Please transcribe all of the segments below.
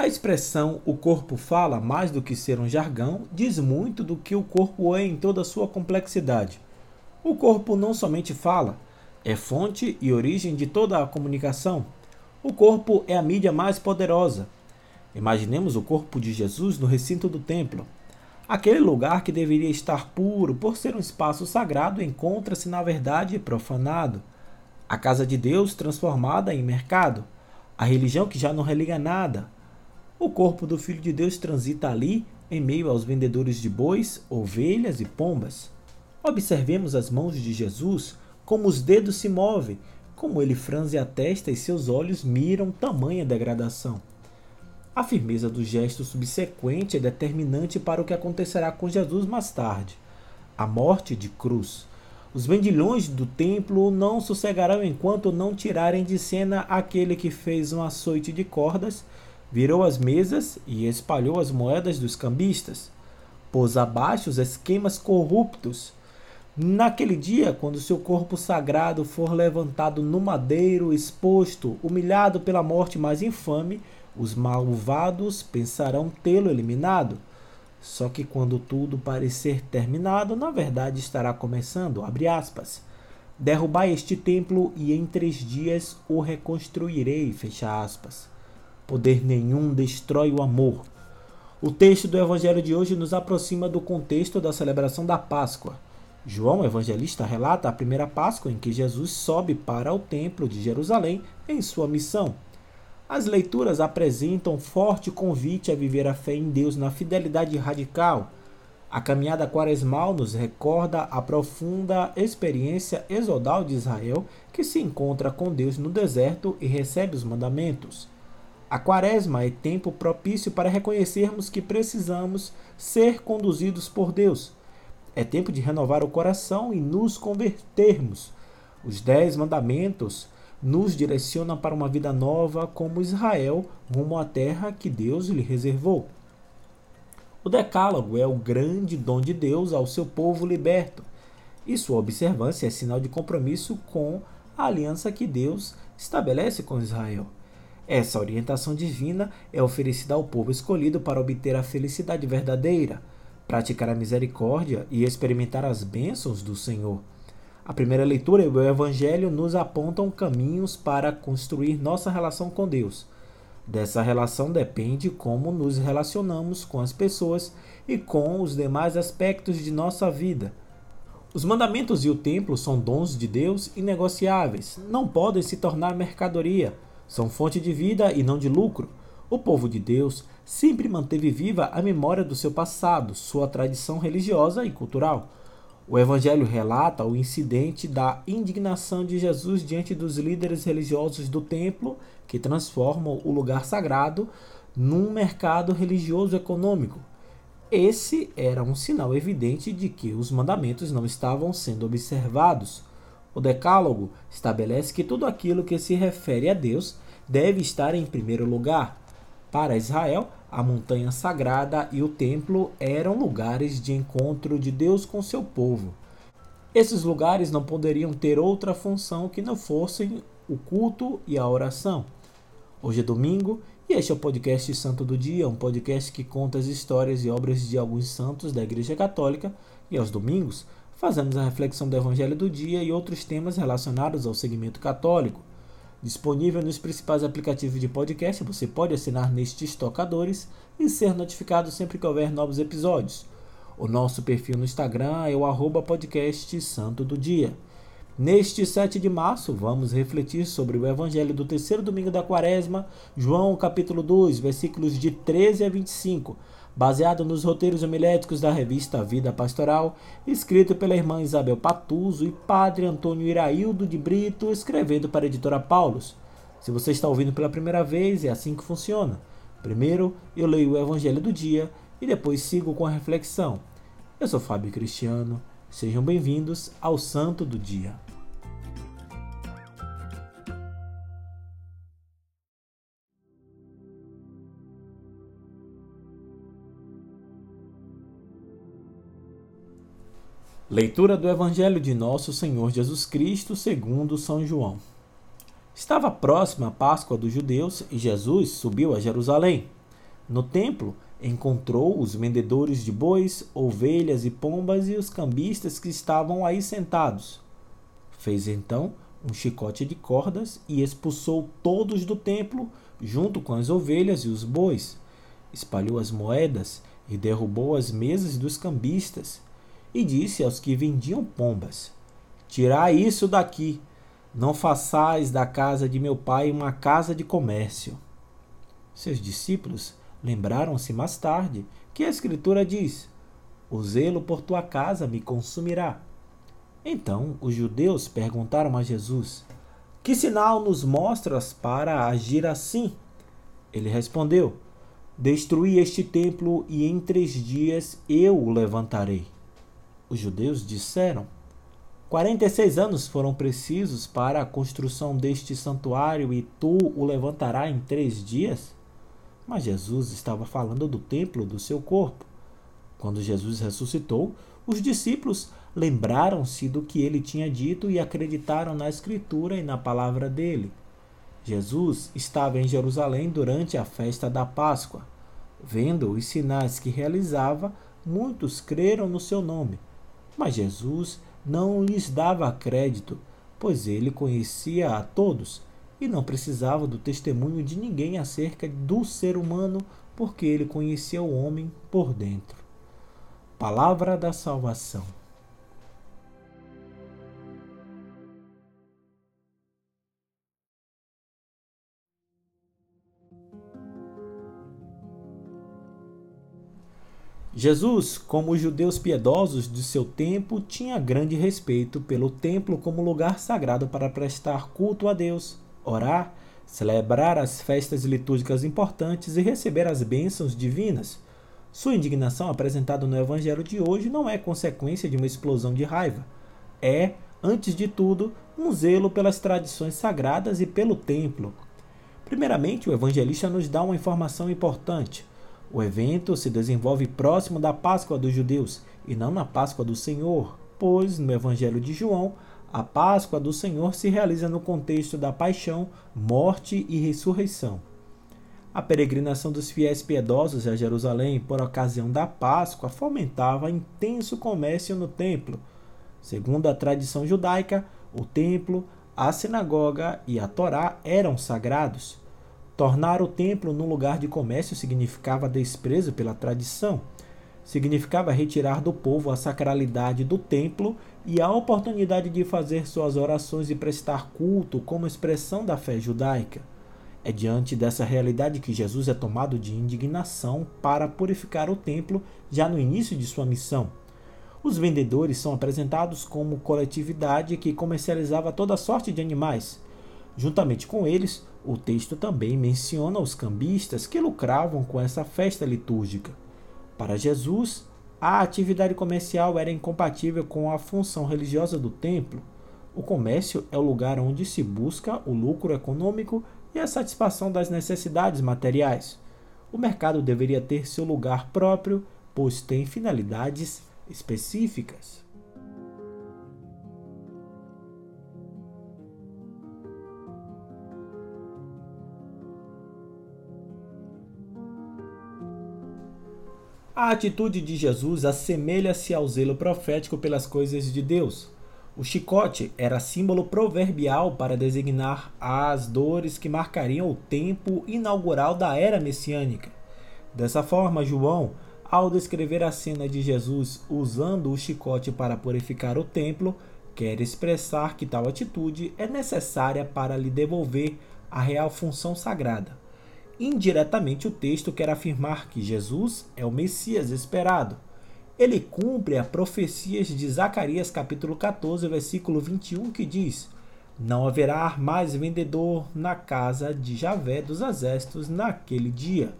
A expressão o corpo fala, mais do que ser um jargão, diz muito do que o corpo é em toda a sua complexidade. O corpo não somente fala, é fonte e origem de toda a comunicação. O corpo é a mídia mais poderosa. Imaginemos o corpo de Jesus no recinto do templo. Aquele lugar que deveria estar puro por ser um espaço sagrado encontra-se, na verdade, profanado. A casa de Deus transformada em mercado. A religião que já não religa nada o corpo do Filho de Deus transita ali, em meio aos vendedores de bois, ovelhas e pombas. Observemos as mãos de Jesus, como os dedos se movem, como ele franze a testa e seus olhos miram tamanha degradação. A firmeza do gesto subsequente é determinante para o que acontecerá com Jesus mais tarde a morte de cruz. Os vendilhões do templo não sossegarão enquanto não tirarem de cena aquele que fez um açoite de cordas virou as mesas e espalhou as moedas dos cambistas, pôs abaixo os esquemas corruptos. Naquele dia, quando seu corpo sagrado for levantado no madeiro, exposto, humilhado pela morte mais infame, os malvados pensarão tê-lo eliminado. Só que quando tudo parecer terminado, na verdade estará começando. Abre aspas. Derrubai este templo e em três dias o reconstruirei. Fecha aspas. Poder nenhum destrói o amor. O texto do evangelho de hoje nos aproxima do contexto da celebração da Páscoa. João, evangelista, relata a primeira Páscoa em que Jesus sobe para o templo de Jerusalém em sua missão. As leituras apresentam forte convite a viver a fé em Deus na fidelidade radical. A caminhada quaresmal nos recorda a profunda experiência exodal de Israel que se encontra com Deus no deserto e recebe os mandamentos. A quaresma é tempo propício para reconhecermos que precisamos ser conduzidos por Deus. É tempo de renovar o coração e nos convertermos. Os dez mandamentos nos direcionam para uma vida nova, como Israel, rumo à terra que Deus lhe reservou. O Decálogo é o grande dom de Deus ao seu povo liberto, e sua observância é sinal de compromisso com a aliança que Deus estabelece com Israel. Essa orientação divina é oferecida ao povo escolhido para obter a felicidade verdadeira, praticar a misericórdia e experimentar as bênçãos do Senhor. A primeira leitura e o Evangelho nos apontam caminhos para construir nossa relação com Deus. Dessa relação depende como nos relacionamos com as pessoas e com os demais aspectos de nossa vida. Os mandamentos e o templo são dons de Deus inegociáveis, não podem se tornar mercadoria são fonte de vida e não de lucro. O povo de Deus sempre manteve viva a memória do seu passado, sua tradição religiosa e cultural. O Evangelho relata o incidente da indignação de Jesus diante dos líderes religiosos do templo, que transformam o lugar sagrado num mercado religioso econômico. Esse era um sinal evidente de que os mandamentos não estavam sendo observados. O Decálogo estabelece que tudo aquilo que se refere a Deus deve estar em primeiro lugar. Para Israel, a montanha sagrada e o templo eram lugares de encontro de Deus com seu povo. Esses lugares não poderiam ter outra função que não fossem o culto e a oração. Hoje é domingo e este é o podcast Santo do Dia, um podcast que conta as histórias e obras de alguns santos da Igreja Católica e aos domingos fazemos a reflexão do Evangelho do dia e outros temas relacionados ao segmento católico. Disponível nos principais aplicativos de podcast, você pode assinar nestes tocadores e ser notificado sempre que houver novos episódios. O nosso perfil no Instagram é o arroba podcast Santo do Dia. Neste 7 de março, vamos refletir sobre o Evangelho do terceiro domingo da quaresma, João capítulo 2, versículos de 13 a 25, baseado nos roteiros homiléticos da revista Vida Pastoral, escrito pela irmã Isabel Patuso e padre Antônio Iraildo de Brito, escrevendo para a editora Paulus. Se você está ouvindo pela primeira vez, é assim que funciona. Primeiro, eu leio o Evangelho do dia e depois sigo com a reflexão. Eu sou Fábio Cristiano. Sejam bem-vindos ao Santo do Dia. Leitura do Evangelho de Nosso Senhor Jesus Cristo segundo São João. Estava próxima a Páscoa dos judeus e Jesus subiu a Jerusalém. No templo, encontrou os vendedores de bois, ovelhas e pombas e os cambistas que estavam aí sentados. Fez então um chicote de cordas e expulsou todos do templo, junto com as ovelhas e os bois. Espalhou as moedas e derrubou as mesas dos cambistas. E disse aos que vendiam pombas: Tirai isso daqui, não façais da casa de meu pai uma casa de comércio. Seus discípulos lembraram-se mais tarde que a Escritura diz: O zelo por tua casa me consumirá. Então os judeus perguntaram a Jesus: Que sinal nos mostras para agir assim? Ele respondeu: Destruí este templo e em três dias eu o levantarei. Os judeus disseram: Quarenta e seis anos foram precisos para a construção deste santuário e tu o levantarás em três dias? Mas Jesus estava falando do templo do seu corpo. Quando Jesus ressuscitou, os discípulos lembraram-se do que ele tinha dito e acreditaram na Escritura e na palavra dele. Jesus estava em Jerusalém durante a festa da Páscoa. Vendo os sinais que realizava, muitos creram no seu nome. Mas Jesus não lhes dava crédito, pois ele conhecia a todos e não precisava do testemunho de ninguém acerca do ser humano, porque ele conhecia o homem por dentro. Palavra da salvação. Jesus, como os judeus piedosos de seu tempo, tinha grande respeito pelo templo como lugar sagrado para prestar culto a Deus, orar, celebrar as festas litúrgicas importantes e receber as bênçãos divinas. Sua indignação apresentada no Evangelho de hoje não é consequência de uma explosão de raiva. É, antes de tudo, um zelo pelas tradições sagradas e pelo templo. Primeiramente, o evangelista nos dá uma informação importante. O evento se desenvolve próximo da Páscoa dos judeus e não na Páscoa do Senhor, pois no Evangelho de João, a Páscoa do Senhor se realiza no contexto da paixão, morte e ressurreição. A peregrinação dos fiéis piedosos a Jerusalém por ocasião da Páscoa fomentava intenso comércio no templo. Segundo a tradição judaica, o templo, a sinagoga e a Torá eram sagrados. Tornar o templo num lugar de comércio significava desprezo pela tradição. Significava retirar do povo a sacralidade do templo e a oportunidade de fazer suas orações e prestar culto como expressão da fé judaica. É diante dessa realidade que Jesus é tomado de indignação para purificar o templo já no início de sua missão. Os vendedores são apresentados como coletividade que comercializava toda sorte de animais. Juntamente com eles, o texto também menciona os cambistas que lucravam com essa festa litúrgica. Para Jesus, a atividade comercial era incompatível com a função religiosa do templo. O comércio é o lugar onde se busca o lucro econômico e a satisfação das necessidades materiais. O mercado deveria ter seu lugar próprio, pois tem finalidades específicas. A atitude de Jesus assemelha-se ao zelo profético pelas coisas de Deus. O chicote era símbolo proverbial para designar as dores que marcariam o tempo inaugural da era messiânica. Dessa forma, João, ao descrever a cena de Jesus usando o chicote para purificar o templo, quer expressar que tal atitude é necessária para lhe devolver a real função sagrada. Indiretamente, o texto quer afirmar que Jesus é o Messias esperado. Ele cumpre a profecia de Zacarias capítulo 14, versículo 21, que diz: Não haverá mais vendedor na casa de Javé dos exércitos naquele dia.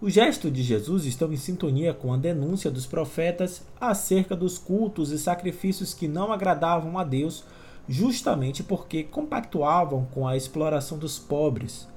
O gesto de Jesus estão em sintonia com a denúncia dos profetas acerca dos cultos e sacrifícios que não agradavam a Deus, justamente porque compactuavam com a exploração dos pobres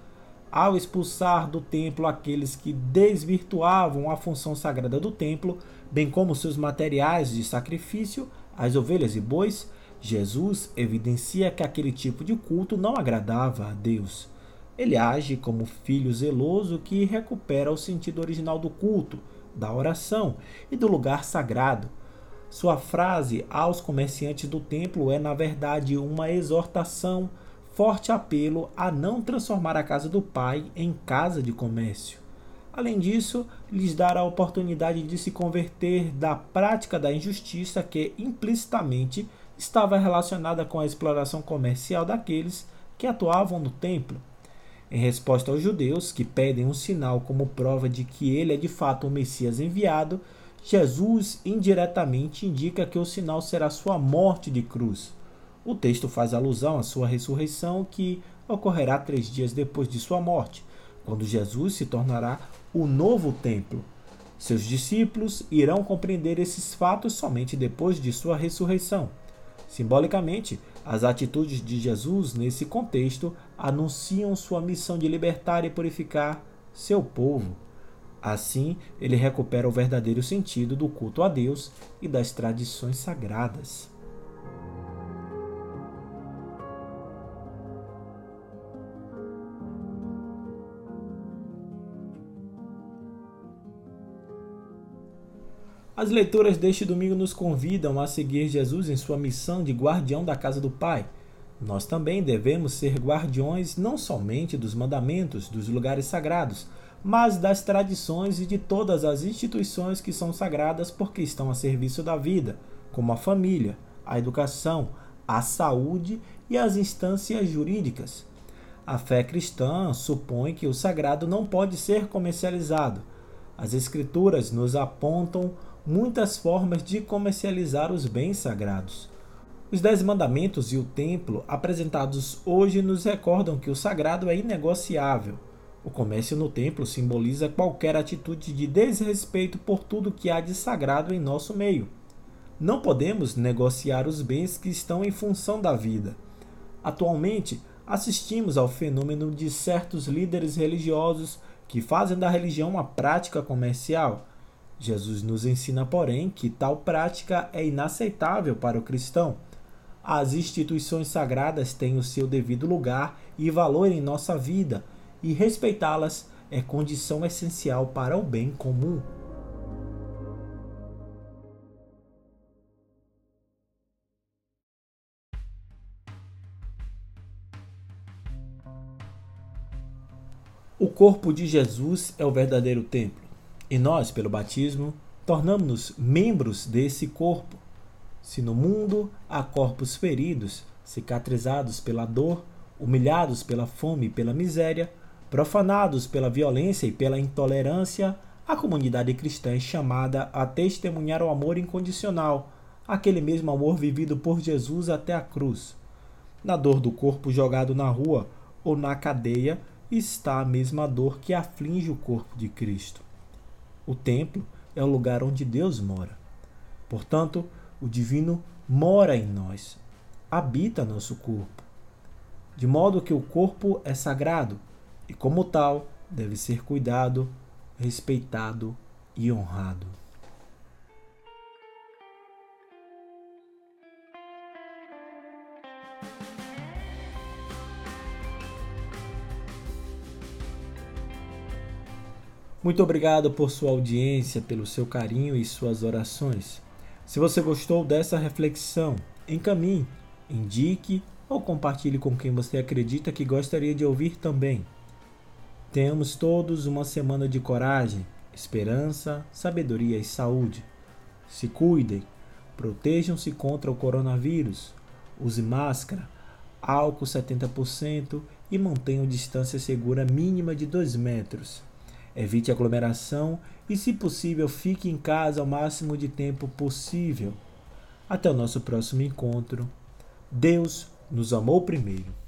ao expulsar do templo aqueles que desvirtuavam a função sagrada do templo, bem como seus materiais de sacrifício, as ovelhas e bois, Jesus evidencia que aquele tipo de culto não agradava a Deus. Ele age como filho zeloso que recupera o sentido original do culto, da oração e do lugar sagrado. Sua frase aos comerciantes do templo é, na verdade, uma exortação, forte apelo a não transformar a casa do Pai em casa de comércio. Além disso, lhes dará a oportunidade de se converter da prática da injustiça que implicitamente estava relacionada com a exploração comercial daqueles que atuavam no templo. Em resposta aos judeus, que pedem um sinal como prova de que ele é de fato o Messias enviado, Jesus indiretamente indica que o sinal será sua morte de cruz. O texto faz alusão à sua ressurreição, que ocorrerá três dias depois de sua morte, quando Jesus se tornará o novo templo. Seus discípulos irão compreender esses fatos somente depois de sua ressurreição. Simbolicamente, as atitudes de Jesus nesse contexto anunciam sua missão de libertar e purificar seu povo. Assim, ele recupera o verdadeiro sentido do culto a Deus e das tradições sagradas. As leituras deste domingo nos convidam a seguir Jesus em sua missão de guardião da casa do Pai. Nós também devemos ser guardiões não somente dos mandamentos, dos lugares sagrados, mas das tradições e de todas as instituições que são sagradas porque estão a serviço da vida, como a família, a educação, a saúde e as instâncias jurídicas. A fé cristã supõe que o sagrado não pode ser comercializado. As Escrituras nos apontam muitas formas de comercializar os bens sagrados. Os Dez Mandamentos e o Templo apresentados hoje nos recordam que o sagrado é inegociável. O comércio no templo simboliza qualquer atitude de desrespeito por tudo que há de sagrado em nosso meio. Não podemos negociar os bens que estão em função da vida. Atualmente, assistimos ao fenômeno de certos líderes religiosos que fazem da religião uma prática comercial Jesus nos ensina, porém, que tal prática é inaceitável para o cristão. As instituições sagradas têm o seu devido lugar e valor em nossa vida, e respeitá-las é condição essencial para o bem comum. O corpo de Jesus é o verdadeiro templo. E nós, pelo batismo, tornamos-nos membros desse corpo. Se no mundo há corpos feridos, cicatrizados pela dor, humilhados pela fome e pela miséria, profanados pela violência e pela intolerância, a comunidade cristã é chamada a testemunhar o amor incondicional, aquele mesmo amor vivido por Jesus até a cruz. Na dor do corpo jogado na rua ou na cadeia está a mesma dor que aflige o corpo de Cristo. O templo é o lugar onde Deus mora. Portanto, o divino mora em nós, habita nosso corpo. De modo que o corpo é sagrado e, como tal, deve ser cuidado, respeitado e honrado. Muito obrigado por sua audiência, pelo seu carinho e suas orações. Se você gostou dessa reflexão, encaminhe, indique ou compartilhe com quem você acredita que gostaria de ouvir também. Tenhamos todos uma semana de coragem, esperança, sabedoria e saúde. Se cuidem, protejam-se contra o coronavírus, use máscara, álcool 70% e mantenham distância segura mínima de 2 metros. Evite aglomeração e, se possível, fique em casa o máximo de tempo possível. Até o nosso próximo encontro. Deus nos amou primeiro.